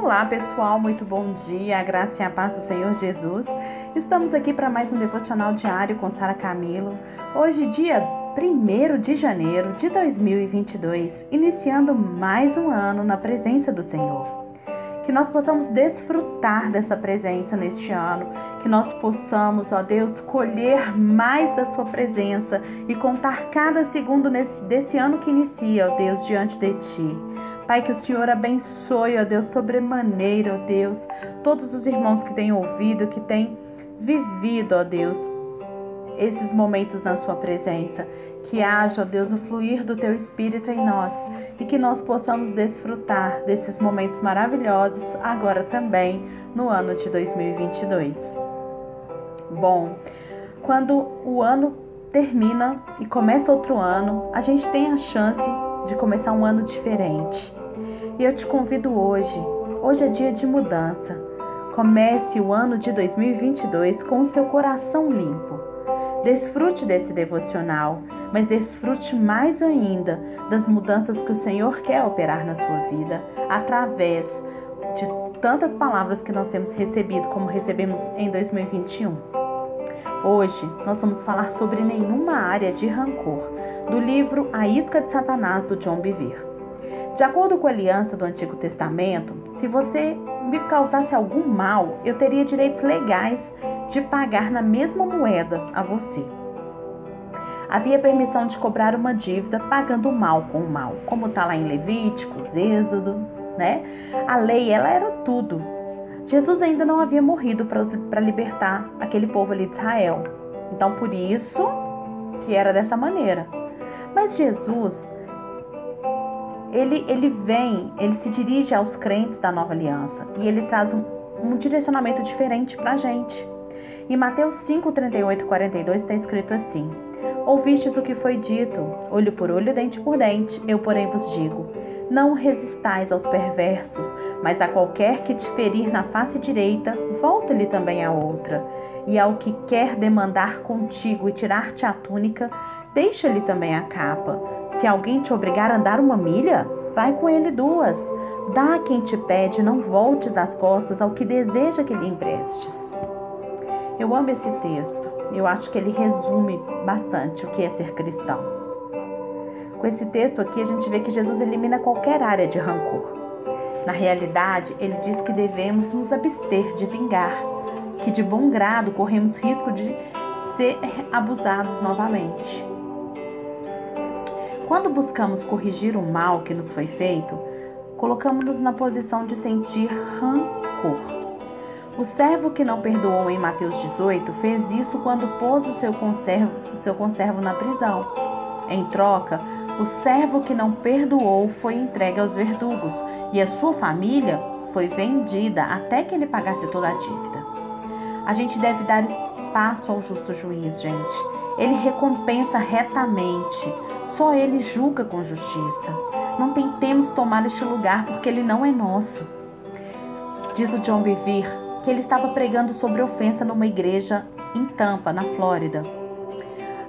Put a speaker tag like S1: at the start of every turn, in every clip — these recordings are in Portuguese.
S1: Olá, pessoal, muito bom dia, a graça e a paz do Senhor Jesus. Estamos aqui para mais um devocional diário com Sara Camilo. Hoje, dia 1 de janeiro de 2022, iniciando mais um ano na presença do Senhor. Que nós possamos desfrutar dessa presença neste ano, que nós possamos, ó Deus, colher mais da Sua presença e contar cada segundo nesse, desse ano que inicia, ó Deus, diante de Ti. Pai, que o Senhor abençoe, ó Deus, sobremaneira, ó Deus, todos os irmãos que têm ouvido, que têm vivido, ó Deus, esses momentos na Sua presença. Que haja, ó Deus, o fluir do Teu Espírito em nós e que nós possamos desfrutar desses momentos maravilhosos agora também no ano de 2022. Bom, quando o ano termina e começa outro ano, a gente tem a chance de começar um ano diferente. E eu te convido hoje, hoje é dia de mudança. Comece o ano de 2022 com o seu coração limpo. Desfrute desse devocional, mas desfrute mais ainda das mudanças que o Senhor quer operar na sua vida através de tantas palavras que nós temos recebido, como recebemos em 2021. Hoje nós vamos falar sobre nenhuma área de rancor, do livro A Isca de Satanás, do John Bevere. De acordo com a aliança do Antigo Testamento, se você me causasse algum mal, eu teria direitos legais de pagar na mesma moeda a você. Havia permissão de cobrar uma dívida pagando o mal com o mal, como está lá em Levíticos, Êxodo, né? A lei, ela era tudo. Jesus ainda não havia morrido para libertar aquele povo ali de Israel. Então, por isso que era dessa maneira. Mas Jesus, ele, ele vem, ele se dirige aos crentes da nova aliança e ele traz um, um direcionamento diferente para a gente. Em Mateus 5, 38 e 42 está escrito assim: Ouvistes o que foi dito, olho por olho, dente por dente, eu, porém, vos digo: não resistais aos perversos, mas a qualquer que te ferir na face direita, volta-lhe também a outra. E ao que quer demandar contigo e tirar-te a túnica, deixa-lhe também a capa. Se alguém te obrigar a andar uma milha, vai com ele duas. Dá a quem te pede, não voltes as costas ao que deseja que lhe emprestes. Eu amo esse texto. Eu acho que ele resume bastante o que é ser cristão. Com esse texto aqui, a gente vê que Jesus elimina qualquer área de rancor. Na realidade, ele diz que devemos nos abster de vingar, que de bom grado corremos risco de ser abusados novamente. Quando buscamos corrigir o mal que nos foi feito, colocamos-nos na posição de sentir rancor. O servo que não perdoou em Mateus 18 fez isso quando pôs o seu conservo, o seu conservo na prisão. Em troca, o servo que não perdoou foi entregue aos verdugos e a sua família foi vendida até que ele pagasse toda a dívida. A gente deve dar espaço ao justo juiz, gente. Ele recompensa retamente só Ele julga com justiça. Não tentemos tomar este lugar porque ele não é nosso. Diz o John Bevere que ele estava pregando sobre ofensa numa igreja em Tampa, na Flórida.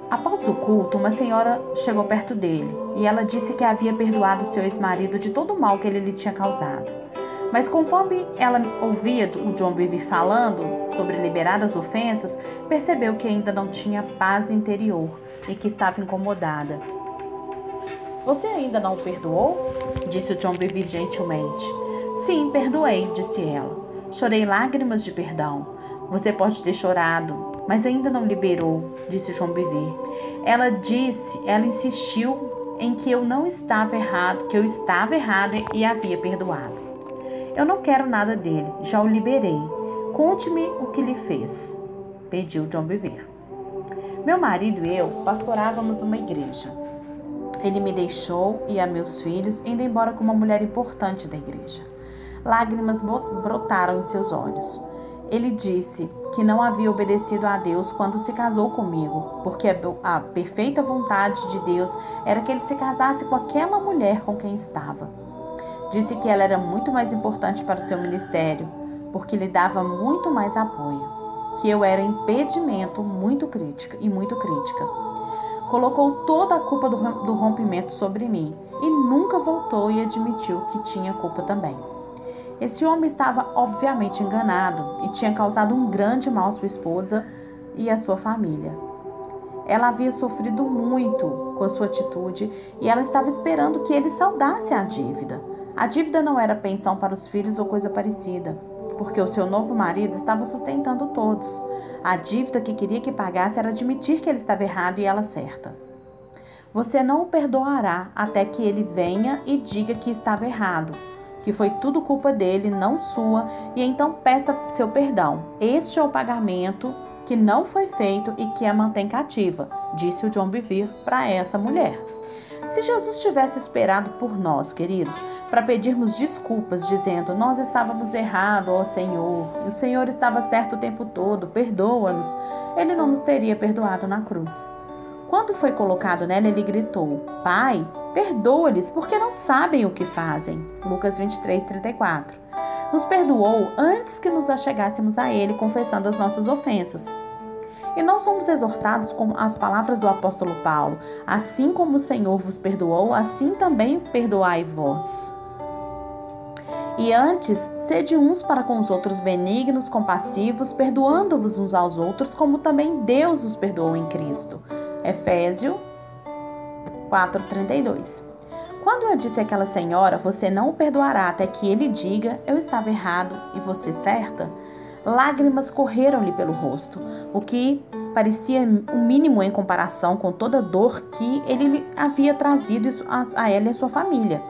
S1: Após o culto, uma senhora chegou perto dele e ela disse que havia perdoado seu ex-marido de todo o mal que ele lhe tinha causado. Mas conforme ela ouvia o John Bevere falando sobre liberar as ofensas, percebeu que ainda não tinha paz interior e que estava incomodada. Você ainda não o perdoou? Disse o John Bevere gentilmente. Sim, perdoei, disse ela. Chorei lágrimas de perdão. Você pode ter chorado, mas ainda não liberou, disse João Bevere. Ela disse, ela insistiu em que eu não estava errado, que eu estava errado e havia perdoado. Eu não quero nada dele, já o liberei. Conte-me o que lhe fez, pediu John Bevere. Meu marido e eu pastorávamos uma igreja. Ele me deixou e a meus filhos, indo embora com uma mulher importante da igreja. Lágrimas brotaram em seus olhos. Ele disse que não havia obedecido a Deus quando se casou comigo, porque a perfeita vontade de Deus era que ele se casasse com aquela mulher com quem estava. Disse que ela era muito mais importante para o seu ministério, porque lhe dava muito mais apoio, que eu era impedimento muito crítica e muito crítica colocou toda a culpa do rompimento sobre mim e nunca voltou e admitiu que tinha culpa também. Esse homem estava obviamente enganado e tinha causado um grande mal à sua esposa e à sua família. Ela havia sofrido muito com a sua atitude e ela estava esperando que ele saudasse a dívida. A dívida não era pensão para os filhos ou coisa parecida, porque o seu novo marido estava sustentando todos. A dívida que queria que pagasse era admitir que ele estava errado e ela certa. Você não o perdoará até que ele venha e diga que estava errado, que foi tudo culpa dele, não sua, e então peça seu perdão. Este é o pagamento que não foi feito e que a mantém cativa, disse o John Bevere para essa mulher. Se Jesus tivesse esperado por nós, queridos, para pedirmos desculpas, dizendo nós estávamos errados, ó Senhor, e o Senhor estava certo o tempo todo, perdoa-nos, ele não nos teria perdoado na cruz. Quando foi colocado nela, ele gritou: Pai, perdoa-lhes, porque não sabem o que fazem. Lucas 23, 34. Nos perdoou antes que nos achegássemos a Ele, confessando as nossas ofensas. E nós somos exortados com as palavras do apóstolo Paulo: Assim como o Senhor vos perdoou, assim também perdoai vós. E antes, sede uns para com os outros benignos, compassivos, perdoando-vos uns aos outros, como também Deus os perdoou em Cristo. Efésio 4:32. Quando eu disse àquela senhora, você não o perdoará até que ele diga, eu estava errado e você certa, lágrimas correram-lhe pelo rosto, o que parecia o um mínimo em comparação com toda a dor que ele havia trazido a ela e a sua família.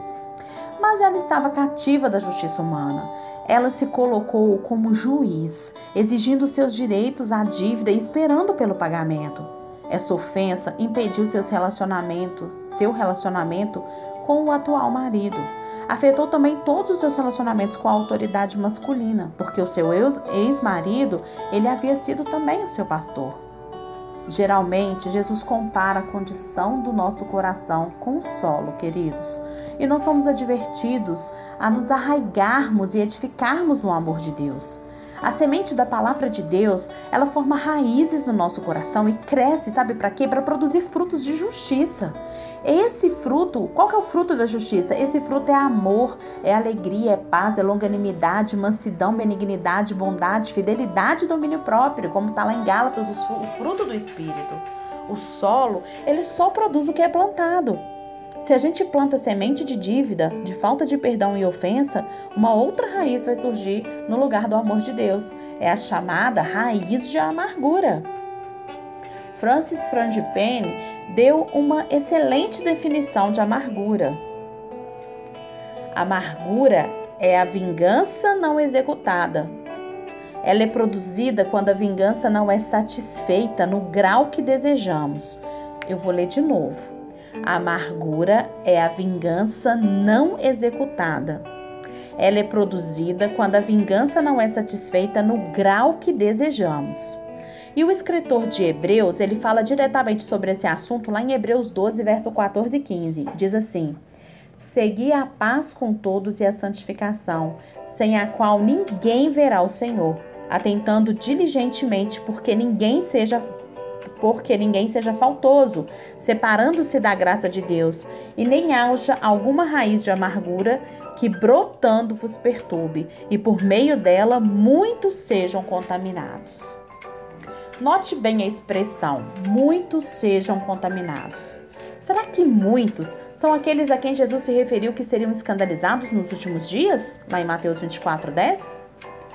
S1: Mas ela estava cativa da justiça humana. Ela se colocou como juiz, exigindo seus direitos à dívida e esperando pelo pagamento. Essa ofensa impediu seus relacionamento, seu relacionamento com o atual marido. Afetou também todos os seus relacionamentos com a autoridade masculina, porque o seu ex-marido, ele havia sido também o seu pastor. Geralmente, Jesus compara a condição do nosso coração com o solo, queridos. E nós somos advertidos a nos arraigarmos e edificarmos no amor de Deus. A semente da palavra de Deus, ela forma raízes no nosso coração e cresce, sabe para quê? Para produzir frutos de justiça. Esse fruto, qual que é o fruto da justiça? Esse fruto é amor, é alegria, é paz, é longanimidade, mansidão, benignidade, bondade, fidelidade e domínio próprio, como está lá em Gálatas, o fruto do Espírito. O solo, ele só produz o que é plantado. Se a gente planta semente de dívida, de falta de perdão e ofensa, uma outra raiz vai surgir no lugar do amor de Deus. É a chamada raiz de amargura. Francis Frangipane deu uma excelente definição de amargura. Amargura é a vingança não executada. Ela é produzida quando a vingança não é satisfeita no grau que desejamos. Eu vou ler de novo. A amargura é a vingança não executada. Ela é produzida quando a vingança não é satisfeita no grau que desejamos. E o escritor de Hebreus, ele fala diretamente sobre esse assunto lá em Hebreus 12, verso 14 e 15. Diz assim: Segui a paz com todos e a santificação, sem a qual ninguém verá o Senhor, atentando diligentemente porque ninguém seja porque ninguém seja faltoso, separando-se da graça de Deus, e nem haja alguma raiz de amargura que brotando vos perturbe, e por meio dela muitos sejam contaminados. Note bem a expressão: muitos sejam contaminados. Será que muitos são aqueles a quem Jesus se referiu que seriam escandalizados nos últimos dias? Lá em Mateus 24, 10?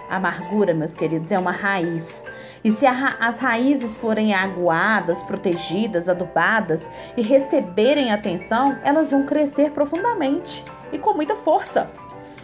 S1: Amargura, meus queridos, é uma raiz e se as raízes forem aguadas, protegidas, adubadas e receberem atenção, elas vão crescer profundamente e com muita força.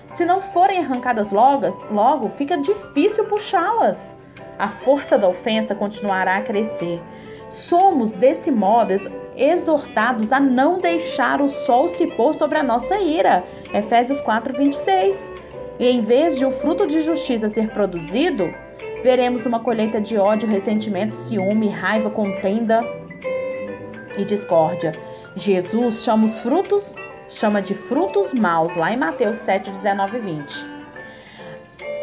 S1: Se não forem arrancadas logo, logo fica difícil puxá-las. A força da ofensa continuará a crescer. Somos, desse modo, exortados a não deixar o sol se pôr sobre a nossa ira. Efésios 4, 26. E em vez de o fruto de justiça ser produzido, veremos uma colheita de ódio, ressentimento, ciúme, raiva, contenda e discórdia. Jesus chama os frutos, chama de frutos maus, lá em Mateus 7, 19 e 20.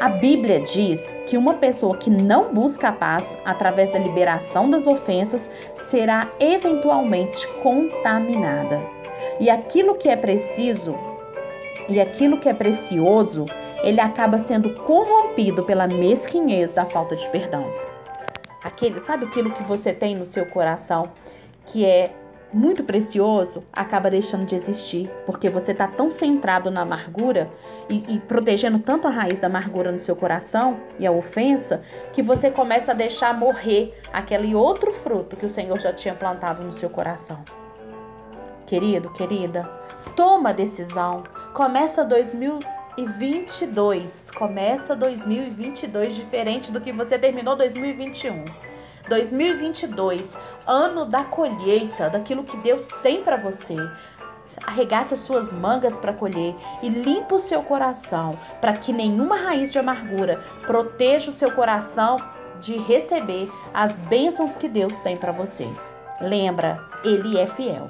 S1: A Bíblia diz que uma pessoa que não busca a paz através da liberação das ofensas será eventualmente contaminada. E aquilo que é preciso e aquilo que é precioso ele acaba sendo corrompido pela mesquinhez da falta de perdão. Aquele, sabe aquilo que você tem no seu coração que é muito precioso, acaba deixando de existir, porque você está tão centrado na amargura e, e, protegendo tanto a raiz da amargura no seu coração e a ofensa, que você começa a deixar morrer aquele outro fruto que o Senhor já tinha plantado no seu coração. Querido, querida, toma a decisão. Começa 2022. Começa 2022 diferente do que você terminou 2021. 2022, ano da colheita, daquilo que Deus tem para você. Arregaça suas mangas para colher e limpa o seu coração, para que nenhuma raiz de amargura proteja o seu coração de receber as bênçãos que Deus tem para você. Lembra, ele é fiel.